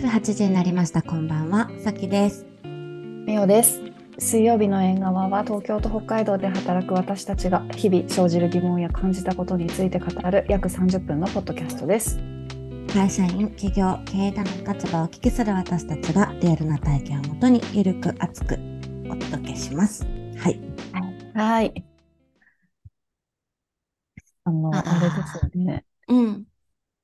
夜8時になりました。こんばんは、さきです。みおです。水曜日の縁側は東京と北海道で働く私たちが日々生じる疑問や感じたことについて語る約30分のポッドキャストです。会社員、企業、経営者の立場をお聞きする私たちがリアルな体験をもとにゆるく熱くお届けします。はい。はい。あの、あれですよね。うん。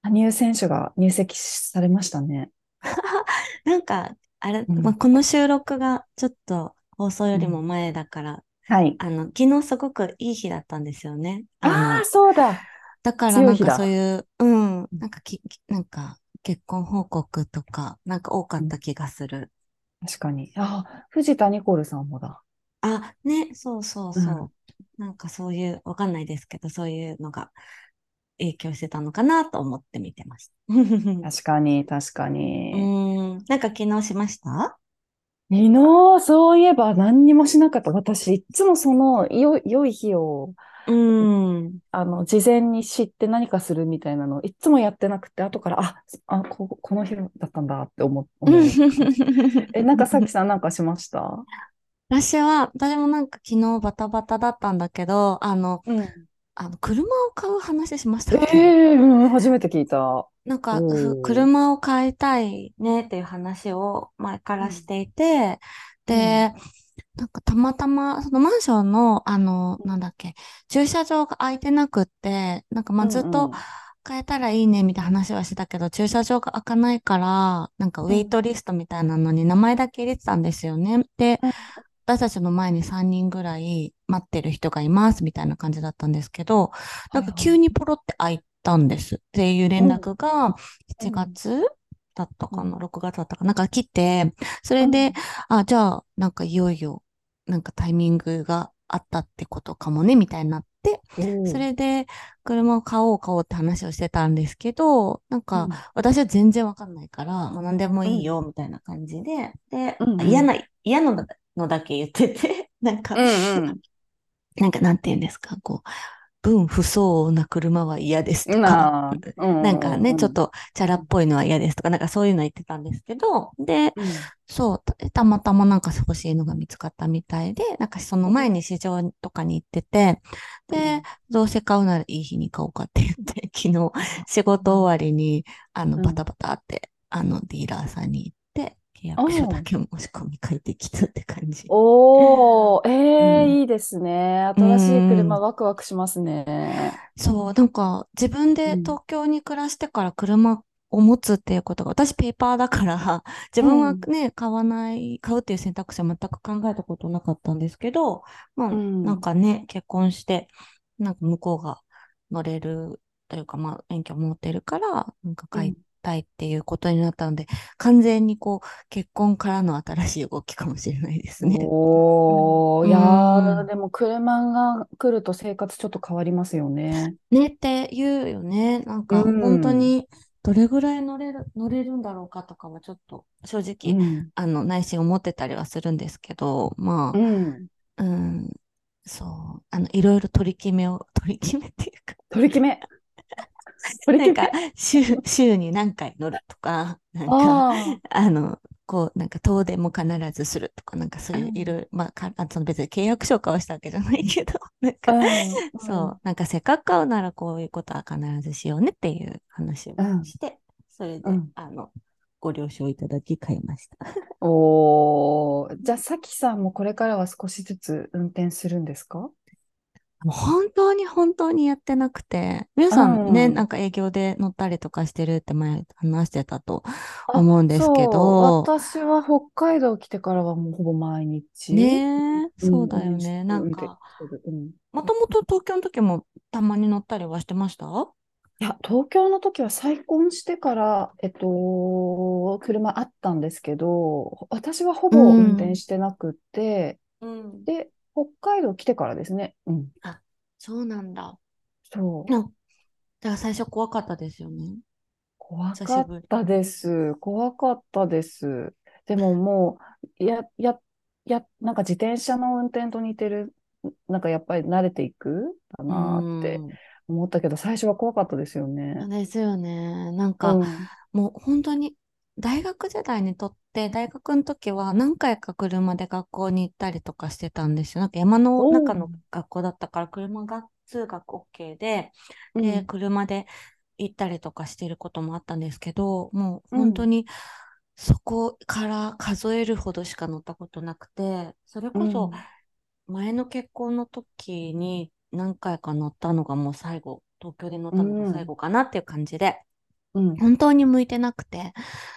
羽生選手が入籍されましたね。なんか、あれ、うんまあ、この収録がちょっと放送よりも前だから、はい。あの、昨日すごくいい日だったんですよね。あのあ、そうだ。だからなんかそういう、うん、なんかき、きなんか結婚報告とか、なんか多かった気がする。確かに。ああ、藤田ニコルさんもだ。あ、ね、そうそうそう。うんなんかそういう、わかんないですけど、そういうのが影響してたのかなと思って見てました。う 確かに、確かに。ーん、なんか昨日しました？昨日、そういえば何にもしなかった。私、いつもその、よ、良い日を、うーん。あの、事前に知って何かするみたいなの、いつもやってなくて、後から、あ、あ、こ、この日だったんだって思う。思う え、なんかさきさんなんかしました？私は、私もなんか昨日バタバタだったんだけど、あの、うん。あの、車を買う話しましたっえけ？えうん、初めて聞いた。なんか、車を買いたいねっていう話を前からしていて、で、なんかたまたま、そのマンションの、あの、なんだっけ、駐車場が空いてなくって、なんかまあずっと変えたらいいねみたいな話はしてたけど、駐車場が開かないから、なんかウェイトリストみたいなのに名前だけ入れてたんですよね。でうん、私たちの前に3人ぐらい待ってる人がいますみたいな感じだったんですけど、なんか急にポロって開いたんです。っていう連絡が7月だったかな、6月だったかな、なんか来て、それで、あ、じゃあ、なんかいよいよ、なんかタイミングがあったってことかもね、みたいになって、うん、それで車を買おう買おうって話をしてたんですけど、なんかうん。私は全然わかんないから、もう何でもいいよ、みたいな感じで、で嫌な、嫌なのだけ言ってて、なんか、うんうん。なんかなんて言うんですか、こう、分不相応な車は嫌ですとか、なあ、う んなんかね、うんちょっとチャラっぽいのは嫌ですとか、なんかそういうの言ってたんですけど、で、うん。そう、たたまたまなんか欲しいのが見つかったみたいで、なんかその前に市場とかに行ってて、で、どうせ買うならいい日に買おうかって言って、昨日仕事終わりに、あの、うん。バタバタって、あの、ディーラーさんに行って、契約書だけ申し込み書いてきたって感じ。おー、ええうんいいですね。新しい車ワクワクしますね。そう、なんか自分でうん東京に暮らしてから車を持つっていうことが、私ペーパーだから、自分はね、買わない、買うっていう選択肢は全く考えたことなかったんですけど、まあ、うんなんかね、結婚して、なんか向こうが乗れるというか、まあ、免許を持ってるから、なんか買いたいっていうことになったので、完全にこう、結婚からの新しい動きかもしれないですね。おー、うんいやー、でも車が来ると生活ちょっと変わりますよね。ねって言うよね。なんかうん本当にどれぐらい乗れる、乗れるんだろうかとかはちょっと正直、うん。あの内心思ってたりはするんですけど、まあ、うん。うん、そう、あの、いろいろ取り決めを、取り決めっていうか、取り決め。なんか週、週に何回乗るとか、なんか、ああの、こう、なんか遠出も必ずするとか、なんかそういううん。いろいろ、まあ、かあその別に契約書を交わしたわけじゃないけど、なんか、ーそう、なんかせっかく買うならこういうことは必ずしようねっていう話をうん。して、それで、うん。あの、ご了承いただき買いました。おー、じゃあ、さきさんもこれからは少しずつ運転するんですか？もう本当に本当にやってなくて、皆さんね、うん。なんか営業で乗ったりとかしてるって前話してたと思うんですけど、私は北海道来てからはもうほぼ毎日。ねそうだよね。うんなんか、もともと東京の時もたまに乗ったりはしてました？いや、東京の時は再婚してから、えっと、車あったんですけど、私はほぼ運転してなくて、うん。で、北海道来てからですね。うん。そうなんだ。そう。なだから最初怖かったですよね。怖かったです。怖かったです。でももう、や、や、や、なんか自転車の運転と似てる、なんかやっぱり慣れていくかなってうん思ったけど、最初は怖かったですよね。ですよね。なんか、うん。もう本当に大学時代にとって、大学の時は何回か車で学校に行ったりとかしてたんですよ。なんか山の中の学校だったから、車が通学 OK で、で、車で行ったりとかしてることもあったんですけど、もう本当にそこから数えるほどしか乗ったことなくて、それこそ前の結婚の時に何回か乗ったのがもう最後、東京で乗ったのが最後かなっていう感じで、うん、本当に向いてなくて、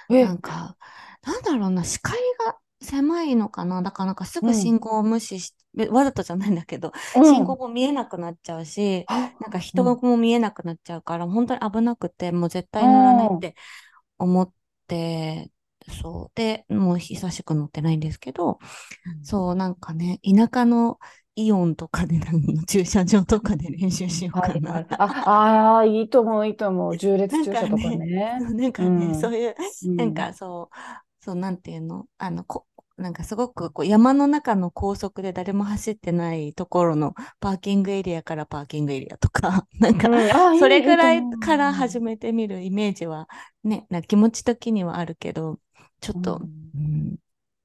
なんか、なんだろうな、視界が狭いのかな？だからなんかすぐ信号を無視し、うん、わざとじゃないんだけど、うん、信号も見えなくなっちゃうし、なんか人も見えなくなっちゃうから、本当に危なくて、もう絶対乗らないって思って、そう。で、もう久しく乗ってないんですけど、そう、なんかね、田舎のイオンとかで、駐車場とかで練習しようかな。はいはい、ああ、いいと思う、いいと思う。重列駐車とかね。なんかね、うん、そういう、なんかそう、そう、なんていうの、あの、こなんかすごくこう山の中の高速で誰も走ってないところのパーキングエリアからパーキングエリアとか、なんかそれぐらいから始めてみるイメージはね、な気持ち的にはあるけど、ちょっと、うん、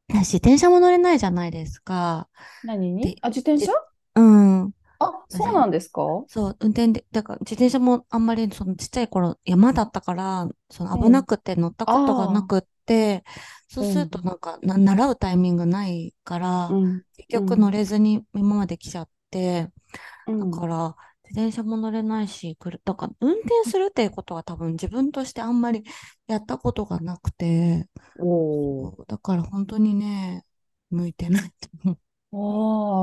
自転車も乗れないじゃないですか。何に？あ、自転車？うん。あ、そうなんですか？そう、運転で、だから自転車もあんまりそのちっちゃい頃山だったから、その危なくて乗ったことがなくって、うん、そうするとなんか、な習うタイミングないから、うん、結局乗れずに今まで来ちゃって、だから、自転車も乗れないし、だから運転するっていうことは多分自分としてあんまりやったことがなくて、だから本当にね、向いてないと思う。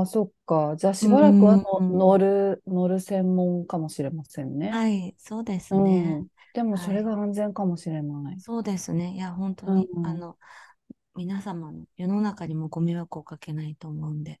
ああ、そっか。じゃあしばらくはの、乗る、乗る専門かもしれませんね。はい、そうですね。うん、でもそれが安全かもしれない。はい、そうですね。いや、本当に、うん、あの、皆様の世の中にもご迷惑をかけないと思うんで、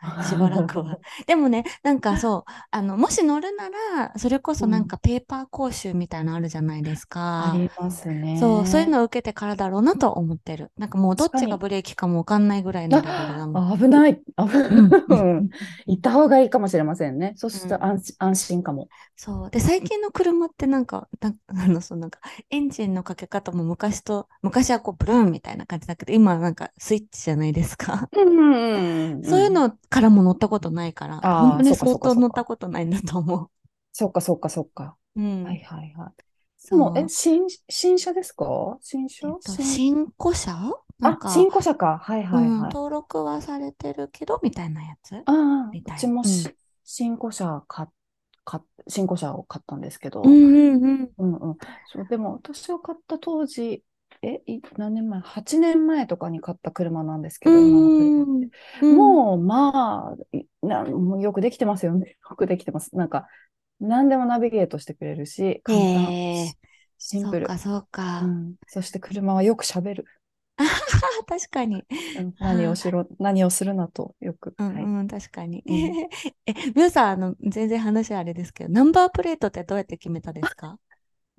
しばらくは。でもね、なんかそう、あの、もし乗るなら、それこそなんかペーパー講習みたいなのあるじゃないですか。ありますね。そう、そういうのを受けてからだろうなと思ってる。なんかもうどっちがブレーキかもわかんないぐらいのレベルだもん。危ない。危ない。行った方がいいかもしれませんね。そしたら安,、安心かも。そう。で、最近の車ってなんか、な あの、そうなんか、エンジンのかけ方も昔と、昔はこう、ブルーンみたいな感じだけど、今はなんかスイッチじゃないですか。うん、そういうのからも乗ったことないから、本当に相当乗ったことないんだと思う。そっかそっかそっか。うん。はいはいはい。もう、え、新、新車ですか？新車、えっと、新？古車？あ、新古車か。はいはいはい、うん、登録はされてるけど、みたいなやつああ、うちも、うん、新古車買か新古車を買ったんですけど、うんうんうん。うんうん、そうでも私を買った当時、え、何年前 ?8 年前とかに買った車なんですけど、今もう、まあな、よくできてますよね。よくできてます。なんか、何でもナビゲートしてくれるし、簡単、えー、シンプル。そうか、そうか。うん、そして車はよく喋る。確かに。何をしろ、何をするなとよく。うん、はい、うん、確かに。え、皆さん、あの、全然話あれですけど、ナンバープレートってどうやって決めたですか？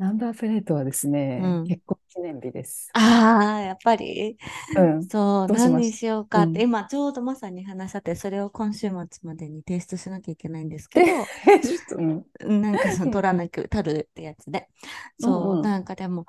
ナンバープレートはですね、うん、結婚記念日です。ああ、やっぱり？うん。そう、何にしようかって、うん、今ちょうどまさに話し合って、それを今週末までに提出しなきゃいけないんですけど、うん、なんかその取らなきゃ、取るってやつで。そう、うんうん、なんかでも、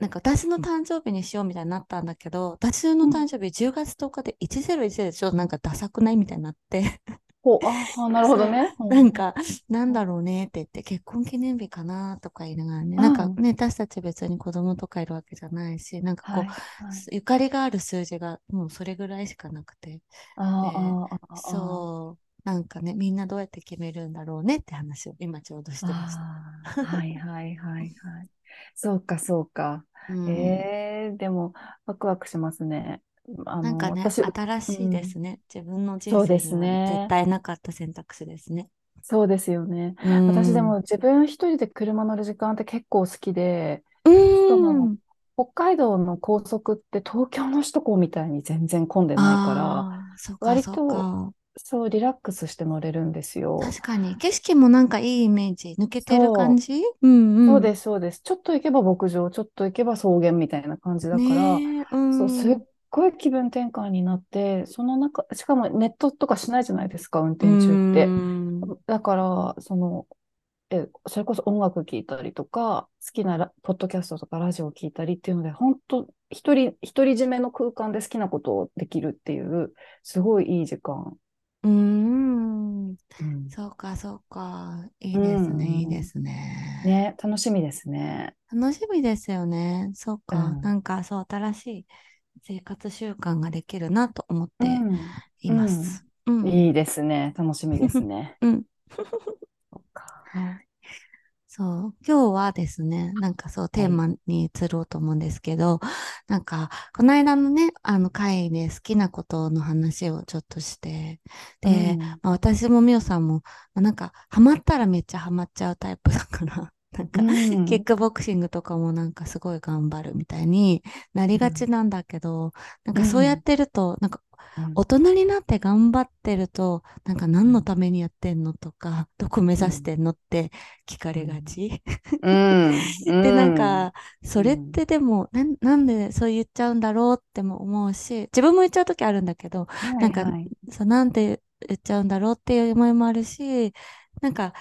なんか私の誕生日にしようみたいになったんだけど、私の誕生日10月10日で1010でちょっとなんかダサくない？みたいになってほう、ああ、なるほどね。なんか、なんだろうねって言って、結婚記念日かなとか言いながらね、なんかね、私たち別に子供とかいるわけじゃないし、なんかこう、はいはい、ゆかりがある数字がもうそれぐらいしかなくて。ああ、そう。なんかね、みんなどうやって決めるんだろうねって話を今ちょうどしてました。はいはいはいはい。そうかそうか。うん、えー、でもワクワクしますね。あなんかね、新しいですね。うん、自分の人生に絶対なかった選択肢ですね。そうですよね。うん、私でも自分一人で車乗る時間って結構好きで、うん、北海道の高速って東京の首都高みたいに全然混んでないから、割とそうリラックスして乗れるんですよ。確かに。景色もなんかいいイメージ抜けてる感じ？そう,、うんうん、そうですそうです。ちょっと行けば牧場ちょっと行けば草原みたいな感じだから、うん、そうすっごい気分転換になって、その中、しかもネットとかしないじゃないですか、運転中って。だから、その、え、それこそ音楽聴いたりとか、好きなポッドキャストとかラジオを聴いたりっていうので、本当一人、独り占めの空間で好きなことをできるっていう、すごいいい時間。うん、うん、そうか、そうか。いいですね、いいですね。ね、楽しみですね。楽しみですよね。そうか、うん、なんかそう、新しい生活習慣ができるなと思っています。いいですね。楽しみですね。うん。そうか。はい。そう、今日はですね、なんかそう、テーマに移ろうと思うんですけど、なんか、この間のね、あの回で好きなことの話をちょっとして、で、うん、まあ、私もみおさんも、まあ、なんか、ハマったらめっちゃハマっちゃうタイプだからなんか、うん、キックボクシングとかもなんかすごい頑張るみたいになりがちなんだけど、うん、なん。かそうやってると、なんか大人になって頑張ってると、なんか何のためにやってんのとか、どこ目指してんのって聞かれがち。うん、で、なんか、それってでもな、なんでそう言っちゃうんだろうっても思うし、自分も言っちゃう時あるんだけど、はいはい、なんか、そうなんで言っちゃうんだろうっていう思いもあるし、なんか、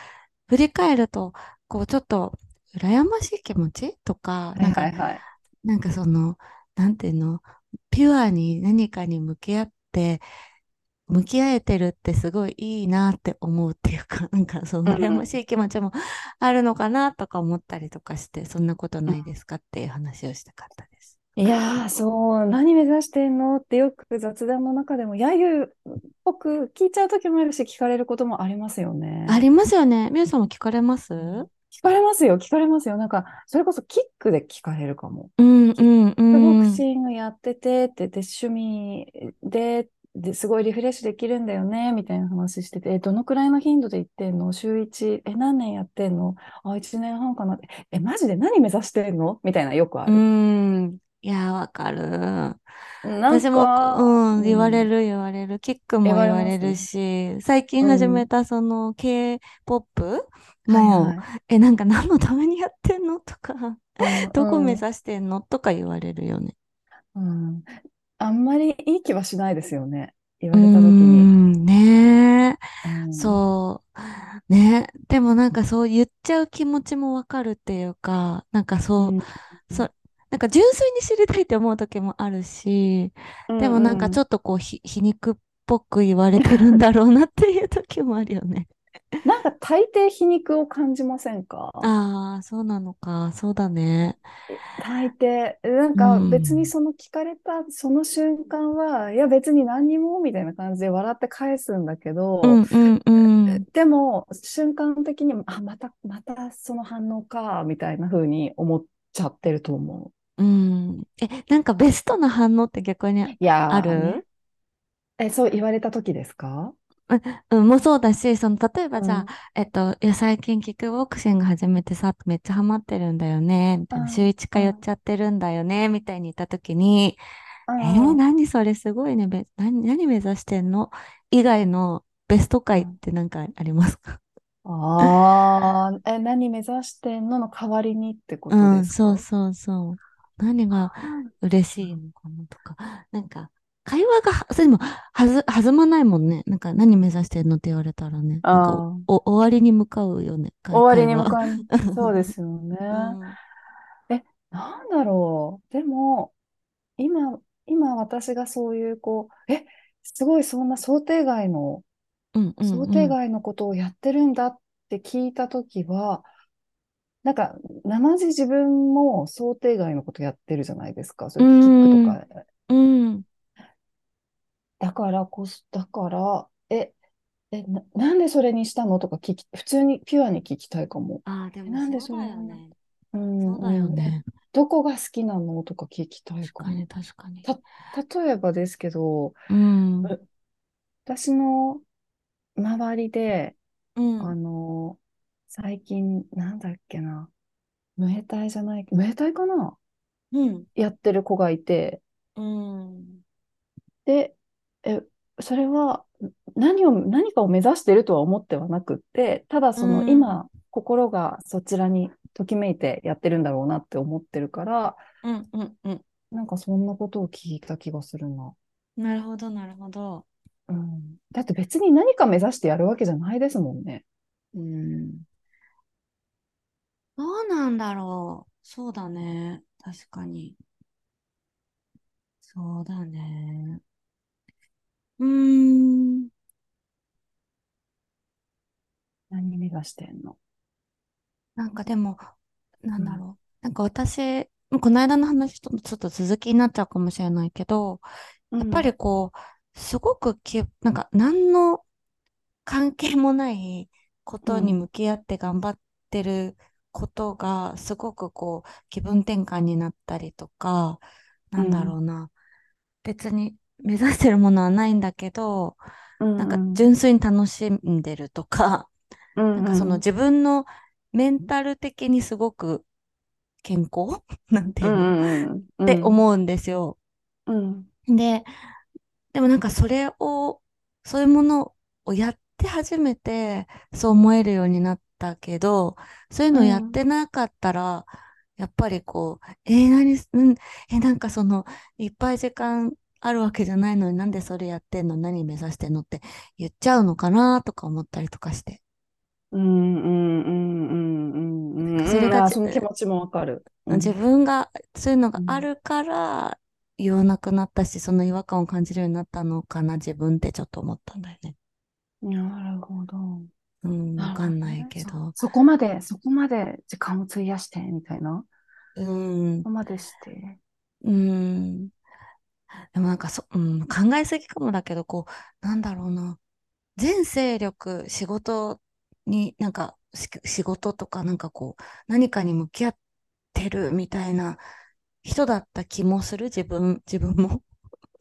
振り返ると、こう、ちょっと、羨ましい気持ちとか、なんか、はいはいはい、なんかその、なんていうの、ピュアに何かに向き合って、向き合えてるってすごいいいなって思うっていうか、なんかその羨ましい気持ちもあるのかなとか思ったりとかして、そんなことないですかっていう話をしたかったです。いやー、そう、何目指してんのってよく雑談の中でも、揶揄っぽく聞いちゃう時もあるし、聞かれることもありますよね。ありますよね。みゆさんも聞かれます？聞かれますよ、聞かれますよ。なんか、それこそキックで聞かれるかも。うんうんうん。ボクシングやってて、ってで、趣味で、ですごいリフレッシュできるんだよね、みたいな話してて、え、どのくらいの頻度で行ってんの？週1、え、何年やってんの？あ、1年半かなえ、マジで何目指してんの？みたいなよくある。うん。いや、わかる。私も、うん、言われる言われる。キックも言われるし、最近始めたその K-POP も、はいはい、え、なんか何のためにやってんの？とか、どこ目指してんの？とか言われるよね。うん。あんまりいい気はしないですよね。言われた時に。ねえ、うん、そう。ねでもなんかそう言っちゃう気持ちもわかるっていうか、なんかそう、うん、そなんか純粋に知りたいって思う時もあるし、でもなんかちょっとこう皮肉っぽく言われてるんだろうなっていう時もあるよね。なんか大抵皮肉を感じませんか？ああ、そうなのか。そうだね。大抵。なんか別にその聞かれたその瞬間は、うん、いや別に何にもみたいな感じで笑って返すんだけど、うんうんうん、でも瞬間的にあ、また、またその反応か、みたいな風に思っちゃってると思う。うん。え、なんかベストな反応って逆にある？え、そう言われた時ですか？うん、もそうだし、その、例えばじゃあ、うん、えっと、いや、最近キックボクシング始めてさ、めっちゃハマってるんだよね、みたいな、週一通っちゃってるんだよね、みたいに言った時に、うん、えー、何それすごいね、何、何目指してんの？以外のベスト回って何かありますか？ああ、え、何目指してんのの代わりにってことですか、うん、そうそうそう。何が嬉しいのかなとか、なんか、会話が、それでも、はず、弾まないもんね。なんか、何目指してんのって言われたらね。なんかお、終わりに向かうよね。終わりに向かう。そうですよね。うん、え、なんだろう。でも、今、今私がそういう、こう、え、すごいそんな想定外の、うんうんうん、想定外のことをやってるんだって聞いたときは、なんか、生地自分も想定外のことやってるじゃないですか。そういうキックとか。うん。だからこそ、だから、え、え、な、なんでそれにしたのとか聞き、普通にピュアに聞きたいかも。ああ、でもなんでそうだよね。うん、そうだよね。どこが好きなのとか聞きたいかも。確かに、確かに。た、例えばですけど、うん、私の周りで、うん、あの、最近、なんだっけな、ムエタイじゃない、ムエタイかな？うん。やってる子がいて、うん。で、え、それは何を、何かを目指しているとは思ってはなくって、ただその今、心がそちらにときめいてやってるんだろうなって思ってるから、うんうんうん。なんかそんなことを聞いた気がするな。なるほど、なるほど。うん。だって別に何か目指してやるわけじゃないですもんね。うん。どうなんだろう。そうだね。確かに。そうだね。うーん。何目指してんの？なんかでも、なんだろう。なんか私、この間の話とちょっと続きになっちゃうかもしれないけど、やっぱりこう、すごくき、なんか何の関係もないことに向き合って頑張ってることが、すごくこう、気分転換になったりとか、なんだろうな。別に目指してるものはないんだけど、なんか純粋に楽しんでるとか、なんかその自分のメンタル的にすごく健康？なんていうの、って思うんですよ。で、でもなんかそれを、そういうものをやって初めてそう思えるようになったけど、そういうのをやってなかったら、やっぱりこう、えー、何、うん、えー、なんかその、いっぱい時間あるわけじゃないのになんでそれやってんの何目指してんのって言っちゃうのかなとか思ったりとかして。うんうんうんうんうん。それが、その気持ちもわかる。自分がそういうのがあるから言わなくなったし、その違和感を感じるようになったのかな、自分ってちょっと思ったんだよね。なるほど。うん、わかんないけど、そ。こまで、そこまで時間を費やして、みたいな。うん。そこまでして。うん。でもなんかそ、うん、考えすぎかもだけど、こう、なんだろうな。全勢力、仕事に、なんか、仕事とか、なんかこう、何かに向き合ってるみたいな人だった気もする、自分、自分も。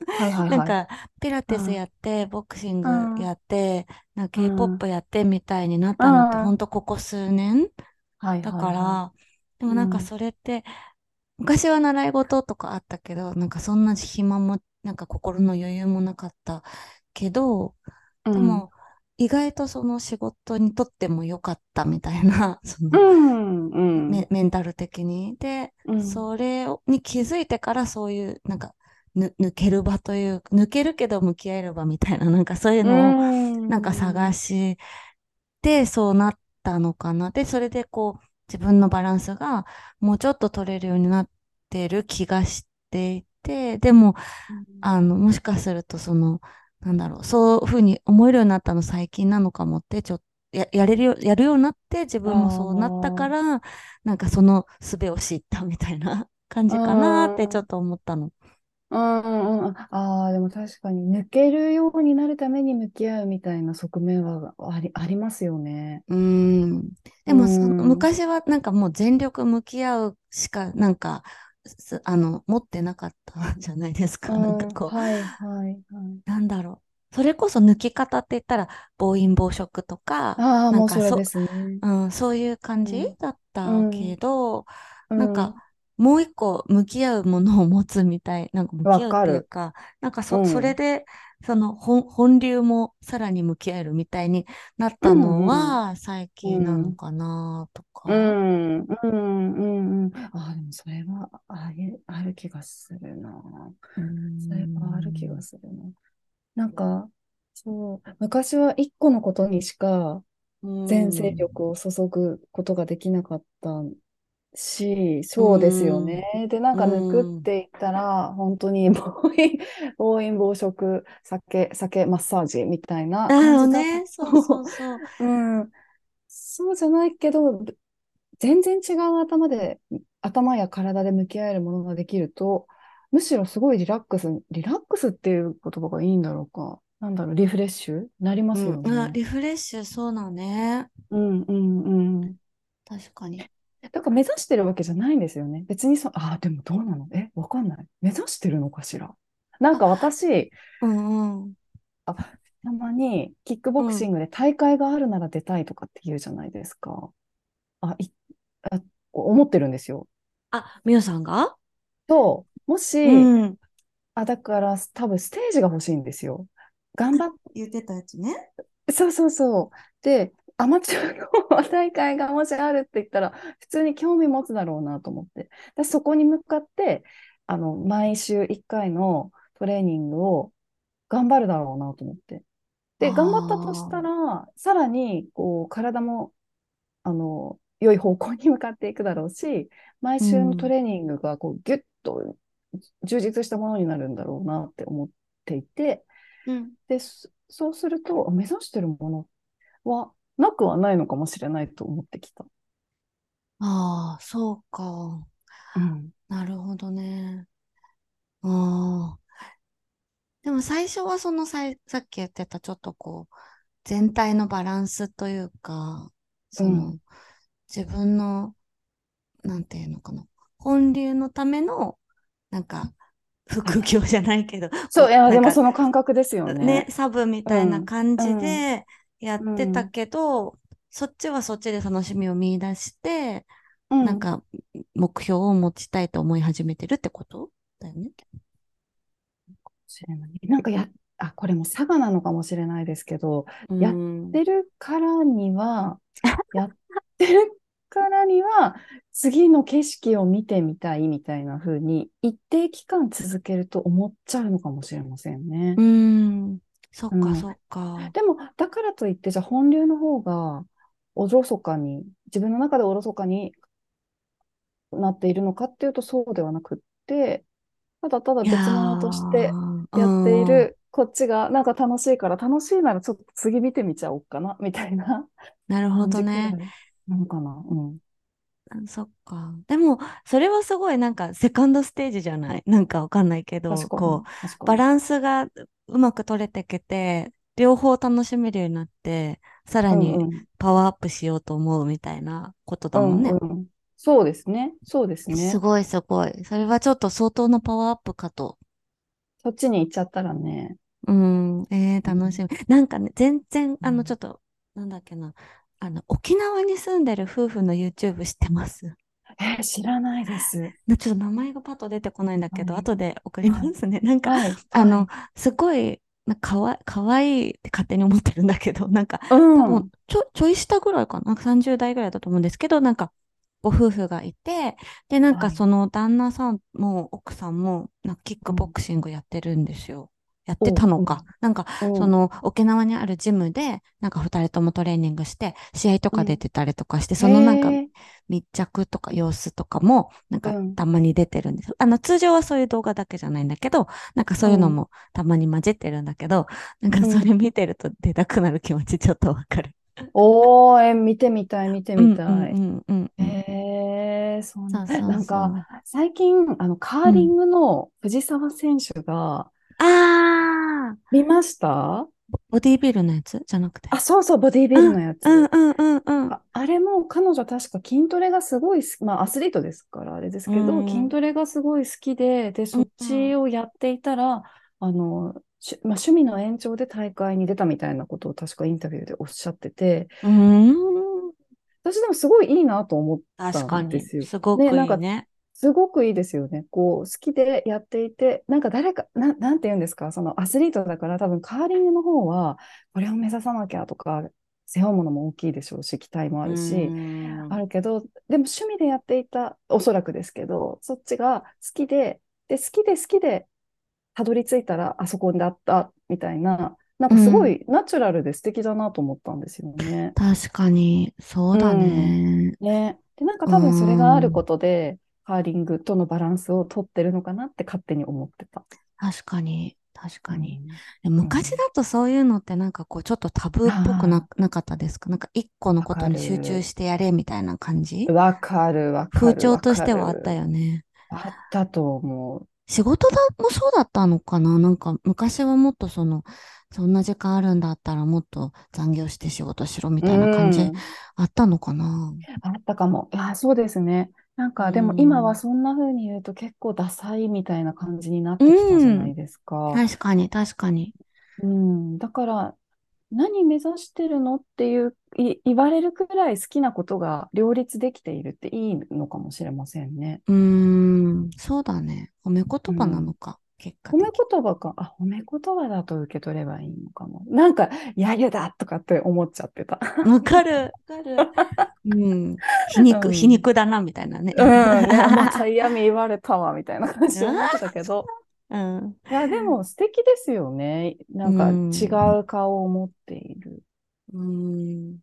はいはいはい、なんか、ピラティスやって、うん、ボクシングやって、うん、K-POP やってみたいになったのって、ほんとここ数年、はい、だから、でもなんかそれって、昔は習い事とかあったけど、なんかそんな暇も、なんか心の余裕もなかったけど、でも、意外とその仕事にとっても良かったみたいな、その、うん。うん、メメンタル的に。で、うん、それに気づいてからそういう、なんか、ぬ抜ける場という、抜けるけど向き合える場みたいな、なんかそういうのを、なんか探して、そうなったのかな。で、それでこう、自分のバランスがもうちょっと取れるようになってる気がしていて、でも、あの、もしかするとその、なんだろう、そういうふうに思えるようになったの最近なのかもって、ちょっと、ややれるよ、やるようになって、自分もそうなったから、なんかその術を知ったみたいな感じかなってちょっと思ったの。うんうん、ああ、でも確かに抜けるようになるために向き合うみたいな側面はあり、ありますよね。うん。でもその、昔はなんかもう全力向き合うしか、なんか、あの、持ってなかったじゃないですか。なんかこう、はいはいはい。なんだろう。それこそ抜き方って言ったら、暴飲暴食とか、ああ、もうそれですね。うん、そういう感じだったけど、うん、なんか、もう一個向き合うものを持つみたい、なんか向き合うっていうか、なんかそ、うん、それで、その本本流もさらに向き合えるみたいになったのは最近なのかなとか。うん、うん、うん、うん。あ、でもそれはあある気がするな。それはある気がするな。なんか、そう、昔は一個のことにしか全勢力を注ぐことができなかったし、そうですよね。で、なんか抜くって言ったら、本当に 暴飲、暴飲暴食、酒、酒マッサージみたいな感じだね。そうそう そう。うん。そうじゃないけど、全然違う頭で、頭や体で向き合えるものができると、むしろすごいリラックス、リラックスっていう言葉がいいんだろうか。なんだろう、リフレッシュ？なりますよね。うん、リフレッシュ、そうだね。うんうんうん。確かに。だから目指してるわけじゃないんですよね。別にそ、ああ、でもどうなの？え、わかんない。目指してるのかしら？なんか私、うんうん、あ、たまにキックボクシングで大会があるなら出たいとかって言うじゃないですか。うん、あ、いあ、思ってるんですよ。あ、みおさんが？そう。もし、うん、あ、だから多分ステージが欲しいんですよ。頑張って。言ってたやつね。そうそうそう。で、アマチュアの 大会がもしあるって言ったら、普通に興味持つだろうなと思って。でそこに向かって、あの、毎週1回のトレーニングを頑張るだろうなと思って。で、頑張ったとしたら、さらに、こう、体も、あの、良い方向に向かっていくだろうし、毎週のトレーニングがこうギュッと充実したものになるんだろうなって思っていて、うん、でそうすると目指してるものはなくはないのかもしれないと思ってきた。ああ、そうか。うん、なるほどね。ああ。でも最初はそのささっき言ってたちょっとこう全体のバランスというか、その、うん、自分の、なんていうのかな、本流のための、なんか、副業じゃないけど。そう、いや、でもその感覚ですよね。ね、サブみたいな感じでやってたけど、うん、そっちはそっちで楽しみを見出して、うん、なんか、目標を持ちたいと思い始めてるってこと？だよね。なんかや、あ、これも佐賀なのかもしれないですけど、やってるからには、やってるからには、次の景色を見てみたいみたいな風に、一定期間続けると思っちゃうのかもしれませんね。うん。そっか、そっか。でも、だからといって、じゃあ本流の方が、おろそかに、自分の中でおろそかになっているのかっていうと、そうではなくって、ただただ別物としてやっているこっちがなんか楽しいから楽しいならちょっと次見てみちゃおうかなみたいな。なるほどね。なのかな。うん。そっか。でも、それはすごいなんかセカンドステージじゃない？なんかわかんないけど、こう、バランスがうまく取れてけて、両方楽しめるようになって、さらにパワーアップしようと思うみたいなことだもんね。うんうん、そうですね。そうですね。すごいすごい。それはちょっと相当のパワーアップかと。そっちに行っちゃったらね、うん、えー、楽しみ。なんかね、全然、あの、ちょっと、なんだっけな、あの、沖縄に住んでる夫婦の YouTube 知ってます？えー、知らないです。ちょっと名前がパッと出てこないんだけど、はい、後で送りますね。なんか、はい、あの、すごい、かわかわいいって勝手に思ってるんだけど、なんか、うん、多分ちょ、ちょい下ぐらいかな、なんか30代ぐらいだと思うんですけど、なんか、ご夫婦がいて、で、なんかその旦那さんも奥さんも、なんかキックボクシングやってるんですよ。やってたのか。なんか、その、沖縄にあるジムで、なんか二人ともトレーニングして、試合とか出てたりとかして、そのなんか、密着とか様子とかも、なんか、たまに出てるんです。あの、通常はそういう動画だけじゃないんだけど、なんかそういうのもたまに混じってるんだけど、なんかそれ見てると出たくなる気持ちちょっとわかる。おー、え、見てみたい、見てみたい。えー、そうなんなんか、最近、あの、カーリングの藤澤選手が、ああ。見ました？ボディービルのやつじゃなくて？あ、そうそう、ボディービルのやつ。うんうんうんうん。ああれも彼女確か筋トレがすごいまあアスリートですからあれですけど、うん、筋トレがすごい好きで、で、そっちをやっていたら、うん、あの、しまあ、趣味の延長で大会に出たみたいなことを確かインタビューでおっしゃってて、うん、私でもすごいいいなと思ったんですよ。すごくいいね。ねすごくいいですよね。こう、好きでやっていて、なんか誰か、ななんて言うんですか、そのアスリートだから多分カーリングの方は、これを目指さなきゃとか、背負うものも大きいでしょうし、期待もあるし、あるけど、でも趣味でやっていた、おそらくですけど、そっちが好きで、で、好きで好きで、たどり着いたらあそこだったみたいな、なんかすごいナチュラルで素敵だなと思ったんですよね。うん、確かに、そうだね。うん、ね。で、なんか多分それがあることで、カーリングとのバランスをとってるのかなって勝手に思ってた。確かに。確かに、うん、昔だとそういうのってなんかこうちょっとタブーっぽくななかったですか？なんか一個のことに集中してやれみたいな感じ？わかるわかる。風潮としてはあったよね。あったと思う。仕事だもそうだったのかな？なんか昔はもっとその、そんな時間あるんだったらもっと残業して仕事しろみたいな感じあったのかな、あったかも。いや、そうですね。なんか、でも今はそんな風に言うと結構ダサいみたいな感じになってきたじゃないですか。確かに、確かに。うん、だから、何目指してるのっていうい言われるくらい好きなことが両立できているっていいのかもしれませんね。うーん、そうだね。褒め言葉なのか。結果褒め言葉か。あ、褒め言葉だと受け取ればいいのかも。なんか、やゆだとかって思っちゃってた。わかる。わかる。うん。皮肉、うん、皮肉だな、みたいなね。うん。また嫌味言われたわ、みたいな感じで思ってたけど。うん。いや、でも素敵ですよね。なんか違う顔を持っている。うん。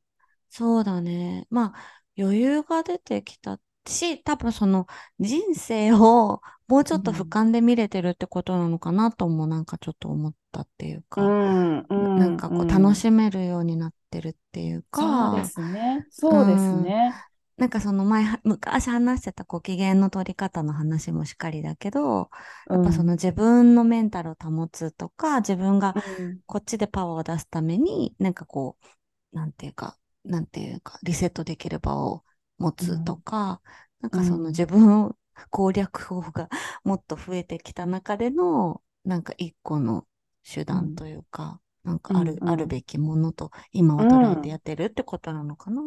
そうだね。まあ、余裕が出てきたし、多分その人生をもうちょっと俯瞰で見れてるってことなのかなともなんかちょっと思ったっていうか、うんうんなんかこう楽しめるようになってるっていうか、そうですね。そうですね。なんかその前、昔話してたご機嫌の取り方の話もしっかりだけど、やっぱその自分のメンタルを保つとか、自分がこっちでパワーを出すために、なんかこう、なんていうか、なんていうか、リセットできる場を持つとか、うん、なんかその自分 攻略法が もっと増えてきた中での、なんか一個の手段というか、うん、なんかある、うんうん、あるべきものと今を捉えてやってるってことなのかな。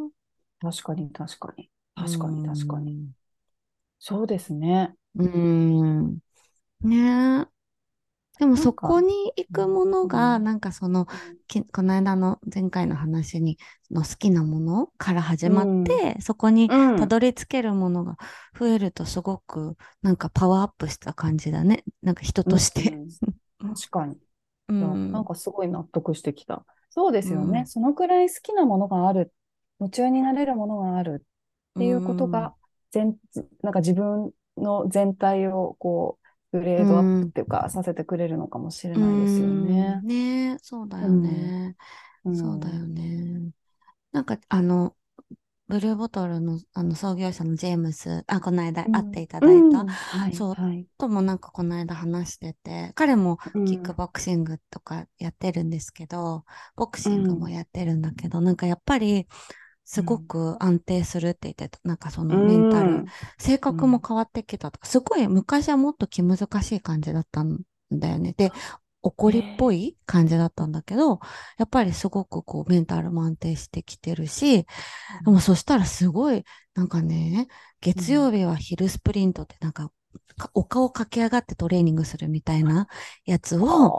確かに、確かに。確かに、確かに。そうですね。うん。ねでもそこに行くものが、なんかその、この間の前回の話に、の好きなものから始まって、そこにたどり着けるものが増えるとすごく、なんかパワーアップした感じだね。なんか人として。確かに。うん、なんかすごい納得してきた。そうですよね。うん、そのくらい好きなものがある、夢中になれるものがあるっていうことが、全、なんか自分の全体をこう、グレードアップっていうか、させてくれるのかもしれないですよね。ね。そうだよね、そうだよね。なんか、あの、ブルーボトルのあの創業者のジェームス、あ、この間会っていただいた、そう、はい、ともなんかこの間話してて、彼もキックボクシングとかやってるんですけど、ボクシングもやってるんだけど、なんかやっぱり、すごく安定するって言ってた。なんかそのメンタル、性格も変わってきたとか、すごい昔はもっと気難しい感じだったんだよね。で、怒りっぽい感じだったんだけど、やっぱりすごくこうメンタルも安定してきてるし、でもそしたらすごい、なんかね、月曜日は昼スプリントってなんか、お顔駆け上がってトレーニングするみたいなやつを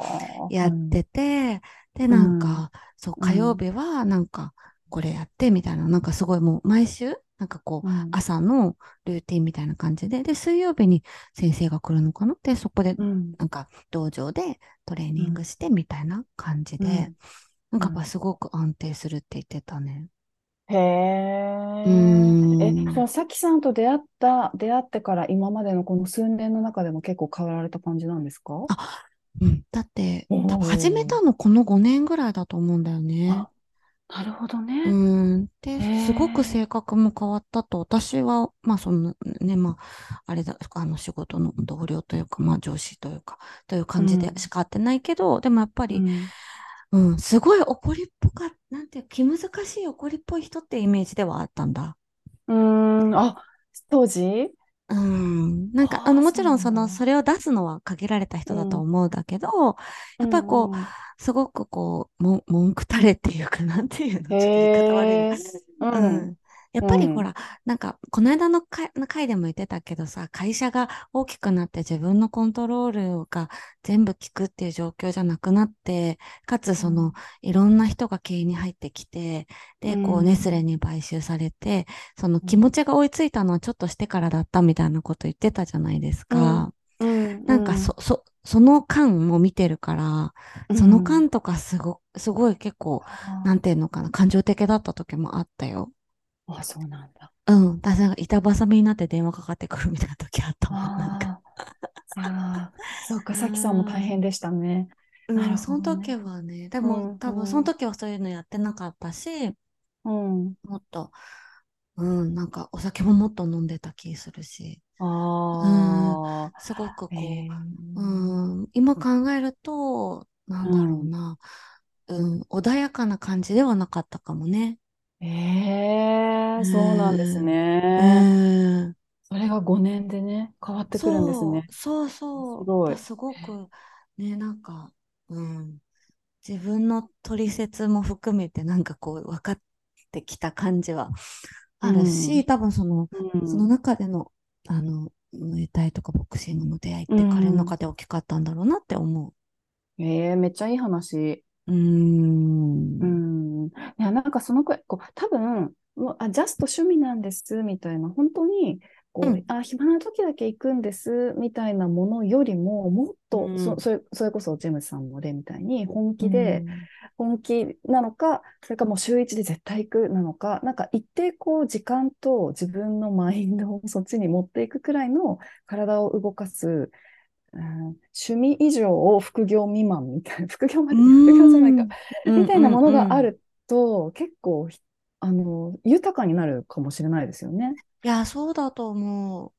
やってて、で、なんか、そう、火曜日はなんか、これやってみたいな、なんかすごいもう毎週、なんかこう、朝のルーティンみたいな感じで、で、水曜日に先生が来るのかな？で、そこで、なんか道場でトレーニングしてみたいな感じで、なんかやっぱすごく安定するって言ってたね。へえ。え、じゃあ、さきさんと出会った、出会ってから今までのこの数年の中でも結構変わられた感じなんですか？あ、うん。だって、始めたのこの5年ぐらいだと思うんだよね。なるほどね。うん。で、すごく性格も変わったと、私は、まあそのね、まあ、あれだ、あの仕事の同僚というか、まあ上司というか、という感じでしか会ってないけど、でもやっぱり、うん、うん、すごい怒りっぽか、なんていう、気難しい怒りっぽい人ってイメージではあったんだ。うん、あ、当時？うん。なんか、あの、もちろん、その、それを出すのは限られた人だと思うんだけど、やっぱりこう、すごくこう、も文句たれっていうかなんていうの、ちょっと言い方悪いな。うん。やっぱりほら、うん、なんか、この間の回でも言ってたけどさ、会社が大きくなって自分のコントロールが全部効くっていう状況じゃなくなって、かつその、うん、いろんな人が経営に入ってきて、で、こう、ネスレに買収されて、その気持ちが追いついたのはちょっとしてからだったみたいなこと言ってたじゃないですか。うん、なんか、そ、そ、その間も見てるから、その間とかすご、すごい結構、なんていうのかな、感情的だった時もあったよ。あ、そうなんだ。うん。私なんか板挟みになって電話かかってくるみたいな時あったもん。なんか。ああ、そうか、さきさんも大変でしたね。うん、ね、その時はね、でも、うん、多分その時はそういうのやってなかったし、うん、もっと、うん、なんかお酒ももっと飲んでた気するし、あうん、すごくこう、うん、今考えると、なんだろうな、うん、穏やかな感じではなかったかもね。ええそうなんですね。それが5年でね、変わってくるんですね。そうそうすごい。すごく、ね、なんか、うん、自分の取説も含めて、なんかこう、分かってきた感じはあるし、うん、多分その、うん、その中での、あの、ムエタイとかボクシングの出会いって彼の中で大きかったんだろうなって思う。ええめっちゃいい話。うん。うん。いや、なんかそのくらい、こう、多分、もうあ、ジャスト趣味なんです、みたいな、本当に、こう、うん、あ、暇な時だけ行くんです、みたいなものよりも、もっと、うん、そそれそれこそジェムスさんの例みたいに、本気で、本気なのか、それかもう週1で絶対行くなのか、なんか一定こう時間と自分のマインドをそっちに持っていくくらいの体を動かす、うん、趣味以上を副業未満みたいな、副業まで副業じゃないか、みたいなものがあると、結構あの豊かになるかもしれないですよね。いや、そうだと思う。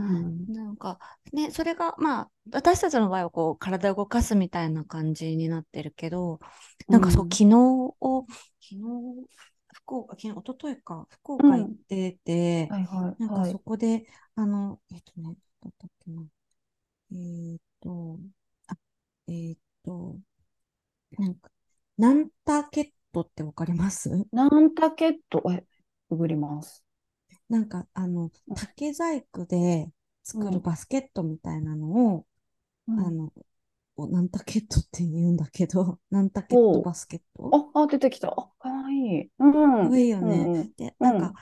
うん、なんかね、それがまあ私たちの場合はこう体を動かすみたいな感じになってるけど、なんかそう、昨日を、昨日、福岡、昨日、一昨日か、福岡行ってて、はいはい、なんかそこで、あの、えっ、とね、だったっけな。えっ、と、あ、えっ、と、なんか、ナンタケットってわかります？ナンタケット、え、ググります。なんか、あの、竹細工で作るバスケットみたいなのを、うん、あの、なんたケットって言うんだけど、なんたケットバスケット？あ、あ、出てきた。あ、かわいい。うん。かわいいよね。うん、で、なんか、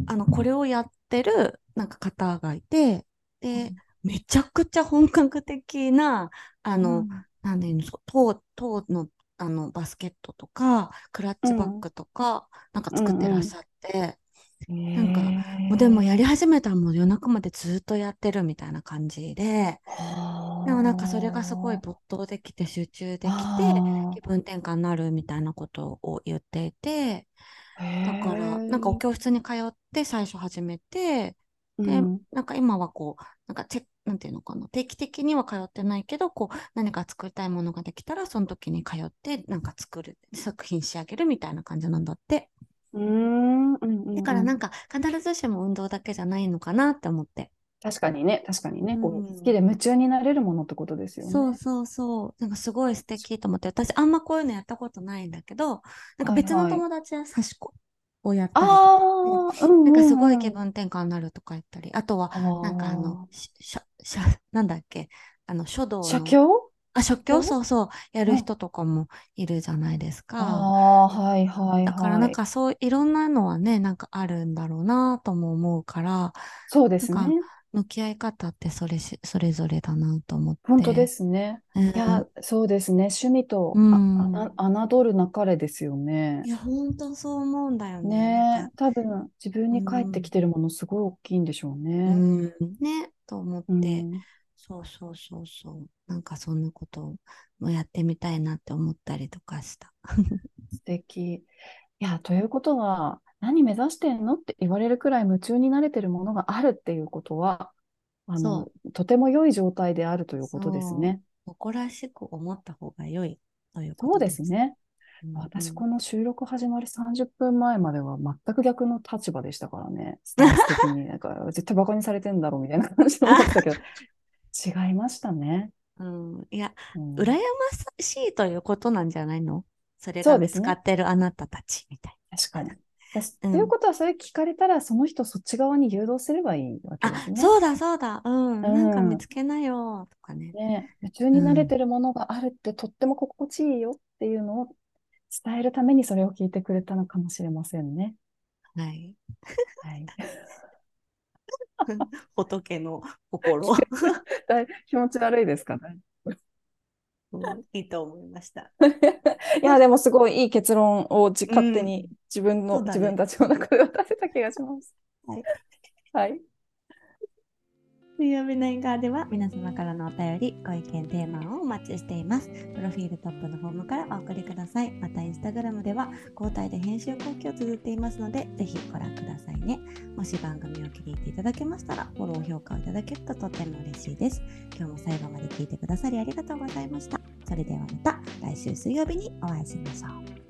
うん、あの、これをやってる、なんか方がいて、で、めちゃくちゃ本格的な、あの、うん、なんで、塔、塔の、あの、バスケットとか、クラッチバッグとか、なんか作ってらっしゃって、なんか、もうでもやり始めたらもう夜中までずっとやってるみたいな感じで、でもなんかそれがすごい没頭できて集中できて、気分転換になるみたいなことを言っていて、だからなんかお教室に通って最初始めて、で、なんか今はこう、なんかチェなんていうのかな、定期的には通ってないけど、こう、何か作りたいものができたら、その時に通って、なんか作る、作品仕上げるみたいな感じなんだって。うんだからなんか必ずしも運動だけじゃないのかなって思って。確かにね、確かにね、こう好きで夢中になれるものってことですよね。そうそうそう。なんかすごい素敵と思って、私あんまこういうのやったことないんだけど、なんか別の友達は刺し子をやったりなんかすごい気分転換になるとか言ったり、あとはなんかあの、しししなんだっけ、あの書道の。写経？あ、食器をそうそう、やる人とかもいるじゃないですか。ああ、はいはいはい。だからなんかそう、いろんなのはね、なんかあるんだろうなとも思うから、そうですね。向き合い方ってそれしそれぞれだなと思って。本当ですね。うん、いや、そうですね。趣味と、うん、あ侮るなかれですよね。いや、本当そう思うんだよね。ね多分自分に返ってきてるものすごい大きいんでしょうね。うん、ね、と思って。そうそうそうそう。なんかそんなこともやってみたいなって思ったりとかした。素敵。いや、ということは、何目指してんの？って言われるくらい夢中になれてるものがあるっていうことは、あの、とても良い状態であるということですね。誇らしく思った方が良いということです。そうですね。私、この収録始まり30分前までは全く逆の立場でしたからね。スタンス的に、なんか 絶対バカにされてんだろうみたいな感じで思ったけど、違いましたね。うん、いや、うん、羨ましいということなんじゃないの？それが見つかってるあなたたちみたいな。確かに。ということは、それ聞かれたら、その人そっち側に誘導すればいいわけですね。そうだ、そうだ。うん。なんか見つけなよ、とかね。ね夢中に慣れてるものがあるって、とっても心地いいよっていうのを伝えるためにそれを聞いてくれたのかもしれませんね。はい。はい。仏の心。気持ち悪いですかね。いいと思いました。いや、でもすごいいい結論を勝手に自分の、うんね、自分たちの中で渡せた気がします。はい。はい。水曜日の縁側では皆様からのお便り、ご意見、テーマをお待ちしています。プロフィールトップのフォームからお送りください。また、インスタグラムでは交代で編集後期を綴っていますので、ぜひご覧くださいね。もし番組を気に入っていただけましたら、フォロー、評価をいただけるととっても嬉しいです。今日も最後まで聞いてくださりありがとうございました。それではまた来週水曜日にお会いしましょう。